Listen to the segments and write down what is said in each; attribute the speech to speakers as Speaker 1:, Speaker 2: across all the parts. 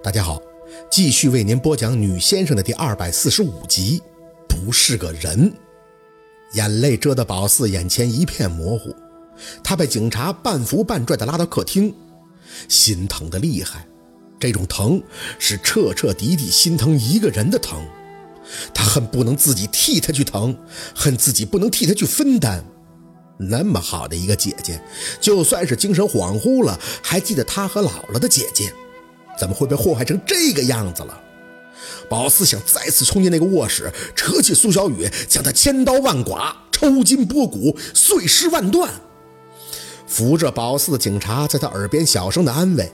Speaker 1: 大家好，继续为您播讲《女先生》的第二百四十五集。不是个人，眼泪遮得宝四眼前一片模糊。他被警察半扶半拽地拉到客厅，心疼的厉害。这种疼是彻彻底底心疼一个人的疼。他恨不能自己替他去疼，恨自己不能替他去分担。那么好的一个姐姐，就算是精神恍惚了，还记得他和姥姥的姐姐。怎么会被祸害成这个样子了？宝四想再次冲进那个卧室，扯起苏小雨，将他千刀万剐，抽筋剥骨，碎尸万段。扶着宝四的警察在他耳边小声的安慰：“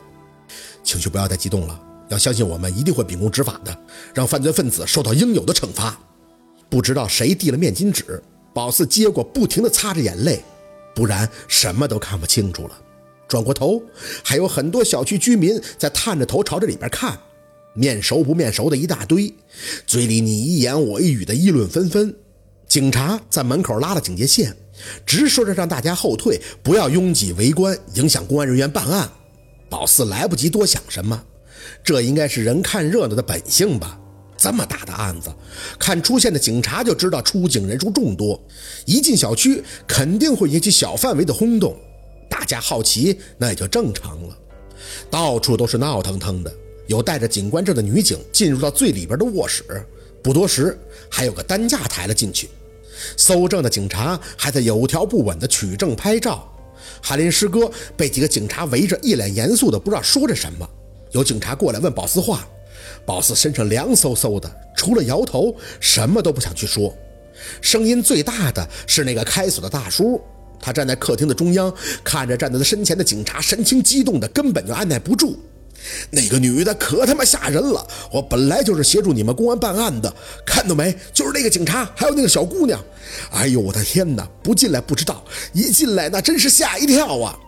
Speaker 1: 情绪不要再激动了，要相信我们一定会秉公执法的，让犯罪分子受到应有的惩罚。”不知道谁递了面巾纸，宝四接过，不停的擦着眼泪，不然什么都看不清楚了。转过头，还有很多小区居民在探着头朝着里边看，面熟不面熟的一大堆，嘴里你一言我一语的议论纷纷。警察在门口拉了警戒线，直说着让大家后退，不要拥挤围观，影响公安人员办案。宝四来不及多想什么，这应该是人看热闹的本性吧？这么大的案子，看出现的警察就知道出警人数众多，一进小区肯定会引起小范围的轰动。大家好奇，那也就正常了。到处都是闹腾腾的，有带着警官证的女警进入到最里边的卧室，不多时，还有个担架抬了进去。搜证的警察还在有条不紊地取证拍照。翰林师哥被几个警察围着，一脸严肃的不知道说着什么。有警察过来问宝四话，宝四身上凉飕飕的，除了摇头，什么都不想去说。声音最大的是那个开锁的大叔。他站在客厅的中央，看着站在他身前的警察，神情激动的根本就按耐不住。那个女的可他妈吓人了！我本来就是协助你们公安办案的，看到没？就是那个警察，还有那个小姑娘。哎呦我的天哪！不进来不知道，一进来那真是吓一跳啊！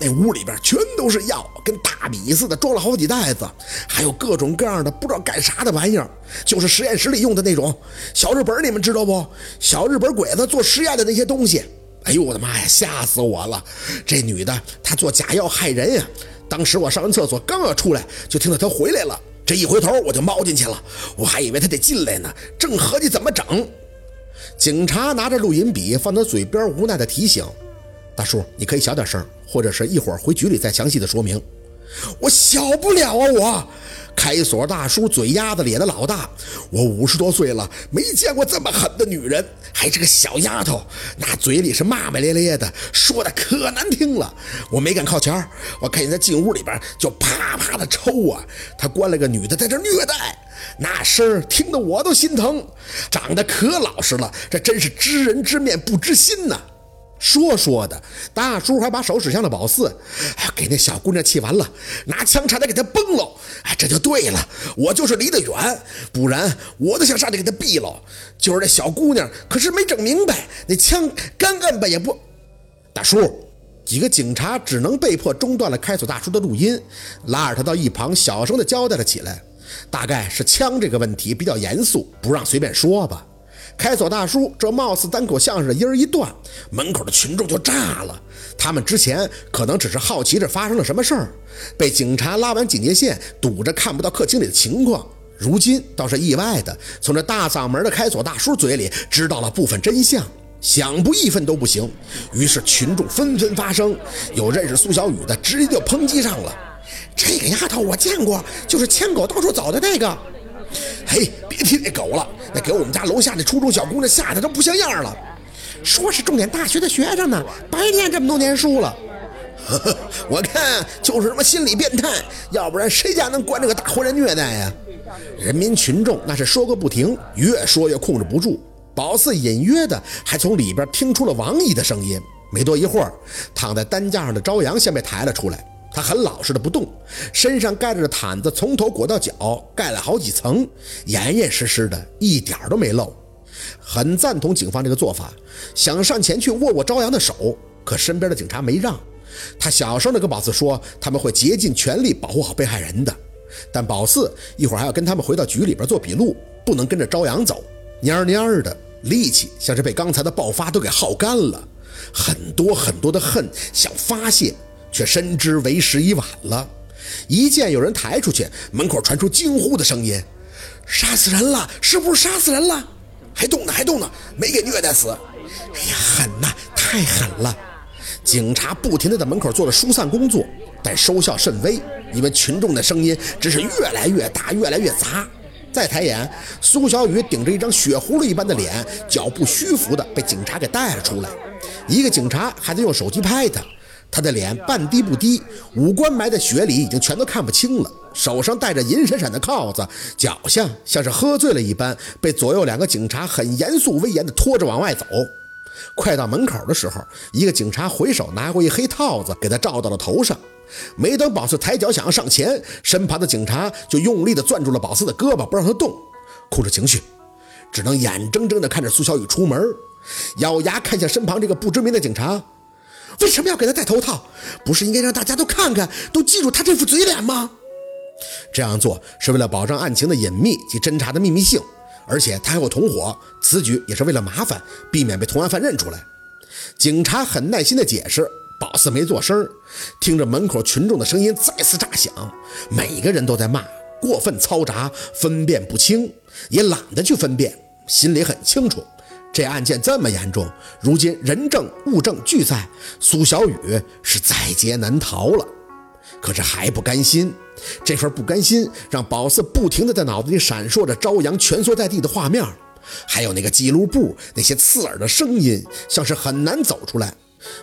Speaker 1: 那屋里边全都是药，跟大米似的，装了好几袋子，还有各种各样的不知道干啥的玩意儿，就是实验室里用的那种小日本，你们知道不？小日本鬼子做实验的那些东西。哎呦我的妈呀，吓死我了！这女的她做假药害人呀！当时我上完厕所刚要出来，就听到她回来了。这一回头我就猫进去了，我还以为她得进来呢，正合计怎么整。警察拿着录音笔放到嘴边，无奈的提醒：“大叔，你可以小点声，或者是一会儿回局里再详细的说明。”我小不了啊，我。开锁大叔嘴丫子咧的老大，我五十多岁了，没见过这么狠的女人，还是个小丫头，那嘴里是骂骂咧咧的，说的可难听了。我没敢靠前我看见他进屋里边就啪啪的抽啊，他关了个女的在这虐待，那声听得我都心疼。长得可老实了，这真是知人知面不知心呐。说说的，大叔还把手指向了宝四，给那小姑娘气完了，拿枪差点给她崩了。哎，这就对了，我就是离得远，不然我都想上去给她毙了。就是这小姑娘，可是没整明白，那枪干摁吧也不。大叔，几个警察只能被迫中断了开锁大叔的录音，拉着他到一旁，小声的交代了起来。大概是枪这个问题比较严肃，不让随便说吧。开锁大叔这貌似单口相声的音儿一断，门口的群众就炸了。他们之前可能只是好奇这发生了什么事儿，被警察拉完警戒线，堵着看不到客厅里的情况。如今倒是意外的从这大嗓门的开锁大叔嘴里知道了部分真相，想不义愤都不行。于是群众纷纷发声，有认识苏小雨的直接就抨击上了：“这个丫头我见过，就是牵狗到处走的那个。”嘿，别提那狗了，那给我们家楼下那初中小姑娘吓得都不像样了。说是重点大学的学生呢，白念这么多年书了。呵呵，我看就是什么心理变态，要不然谁家能惯这个大活人虐待呀？人民群众那是说个不停，越说越控制不住。宝四隐约的还从里边听出了王姨的声音。没多一会儿，躺在担架上的朝阳先被抬了出来。他很老实的不动，身上盖着的毯子从头裹到脚，盖了好几层，严严实实的，一点都没漏。很赞同警方这个做法，想上前去握握朝阳的手，可身边的警察没让。他小声的跟宝四说，他们会竭尽全力保护好被害人的，但宝四一会儿还要跟他们回到局里边做笔录，不能跟着朝阳走。蔫蔫的力气像是被刚才的爆发都给耗干了，很多很多的恨想发泄。却深知为时已晚了，一见有人抬出去，门口传出惊呼的声音：“杀死人了！是不是杀死人了？还动呢，还动呢，没给虐待死！哎呀，狠呐，太狠了！”警察不停地在门口做着疏散工作，但收效甚微，因为群众的声音只是越来越大，越来越杂。再抬眼，苏小雨顶着一张血葫芦一般的脸，脚步虚浮的被警察给带了出来。一个警察还在用手机拍他，他的脸半低不低，五官埋在雪里，已经全都看不清了。手上戴着银闪闪的铐子，脚下像是喝醉了一般，被左右两个警察很严肃威严地拖着往外走。快到门口的时候，一个警察回手拿过一黑套子给他罩到了头上。没等宝四抬脚想要上前，身旁的警察就用力地攥住了宝四的胳膊，不让他动。控制情绪，只能眼睁睁地看着苏小雨出门，咬牙看向身旁这个不知名的警察。为什么要给他戴头套？不是应该让大家都看看，都记住他这副嘴脸吗？这样做是为了保障案情的隐秘及侦查的秘密性，而且他还有同伙，此举也是为了麻烦，避免被同案犯认出来。警察很耐心地解释，宝四没做声。听着门口群众的声音再次炸响，每个人都在骂过分嘈杂，分辨不清，也懒得去分辨，心里很清楚。这案件这么严重，如今人证物证俱在，苏小雨是在劫难逃了。可是还不甘心，这份不甘心让宝四不停地在脑子里闪烁着朝阳蜷缩在地的画面，还有那个记录簿那些刺耳的声音，像是很难走出来，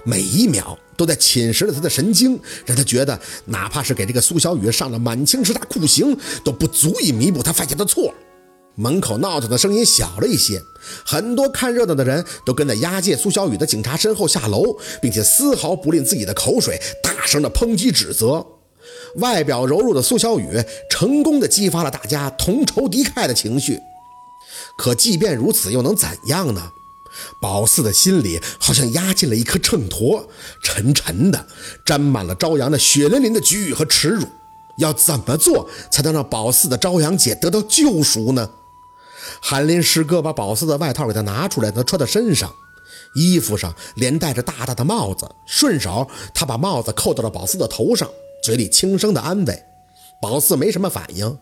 Speaker 1: 每一秒都在侵蚀着他的神经，让他觉得哪怕是给这个苏小雨上了满清十大酷刑，都不足以弥补他犯下的错。门口闹腾的声音小了一些，很多看热闹的人都跟在押解苏小雨的警察身后下楼，并且丝毫不吝自己的口水，大声的抨击指责。外表柔弱的苏小雨成功的激发了大家同仇敌忾的情绪。可即便如此，又能怎样呢？宝四的心里好像压进了一颗秤砣，沉沉的，沾满了朝阳的血淋淋的局域和耻辱。要怎么做才能让宝四的朝阳姐得到救赎呢？韩林师哥把宝四的外套给他拿出来，他穿在身上，衣服上连戴着大大的帽子。顺手，他把帽子扣到了宝四的头上，嘴里轻声的安慰。宝四没什么反应，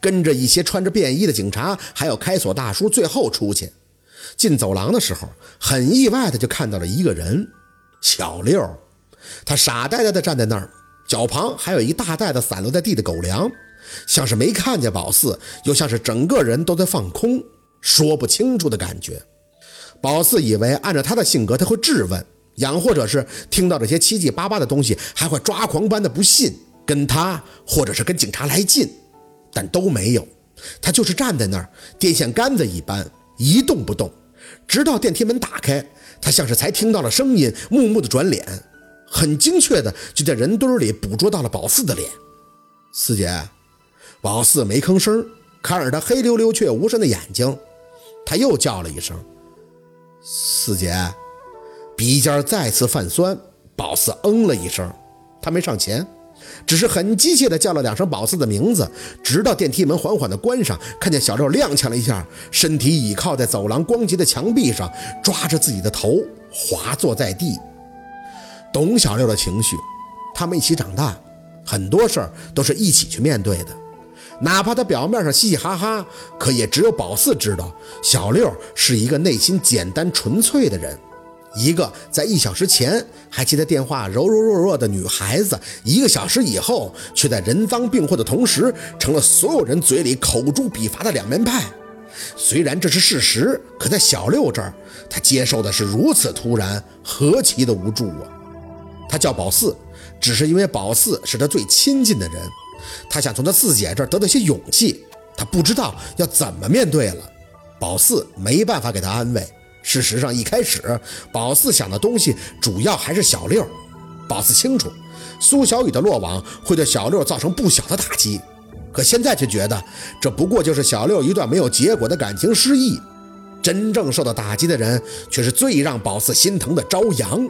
Speaker 1: 跟着一些穿着便衣的警察，还有开锁大叔，最后出去。进走廊的时候，很意外的就看到了一个人，小六。他傻呆呆的站在那儿，脚旁还有一大袋子散落在地的狗粮。像是没看见宝四，又像是整个人都在放空，说不清楚的感觉。宝四以为按照他的性格，他会质问，养或者是听到这些七七八八的东西，还会抓狂般的不信，跟他或者是跟警察来劲，但都没有。他就是站在那儿，电线杆子一般一动不动，直到电梯门打开，他像是才听到了声音，木木的转脸，很精确的就在人堆里捕捉到了宝四的脸。四姐。宝四没吭声，看着他黑溜溜却无神的眼睛，他又叫了一声：“四姐。”鼻尖再次泛酸，宝四嗯了一声，他没上前，只是很机械地叫了两声宝四的名字，直到电梯门缓缓地关上，看见小六踉跄了一下，身体倚靠在走廊光洁的墙壁上，抓着自己的头滑坐在地。懂小六的情绪，他们一起长大，很多事儿都是一起去面对的。哪怕他表面上嘻嘻哈哈，可也只有宝四知道，小六是一个内心简单纯粹的人，一个在一小时前还接他电话柔柔弱弱的女孩子，一个小时以后却在人赃并获的同时，成了所有人嘴里口诛笔伐的两面派。虽然这是事实，可在小六这儿，他接受的是如此突然，何其的无助啊！他叫宝四，只是因为宝四是他最亲近的人。他想从他四姐这儿得到些勇气，他不知道要怎么面对了。宝四没办法给他安慰。事实上，一开始宝四想的东西主要还是小六。宝四清楚，苏小雨的落网会对小六造成不小的打击，可现在却觉得这不过就是小六一段没有结果的感情失意。真正受到打击的人，却是最让宝四心疼的朝阳。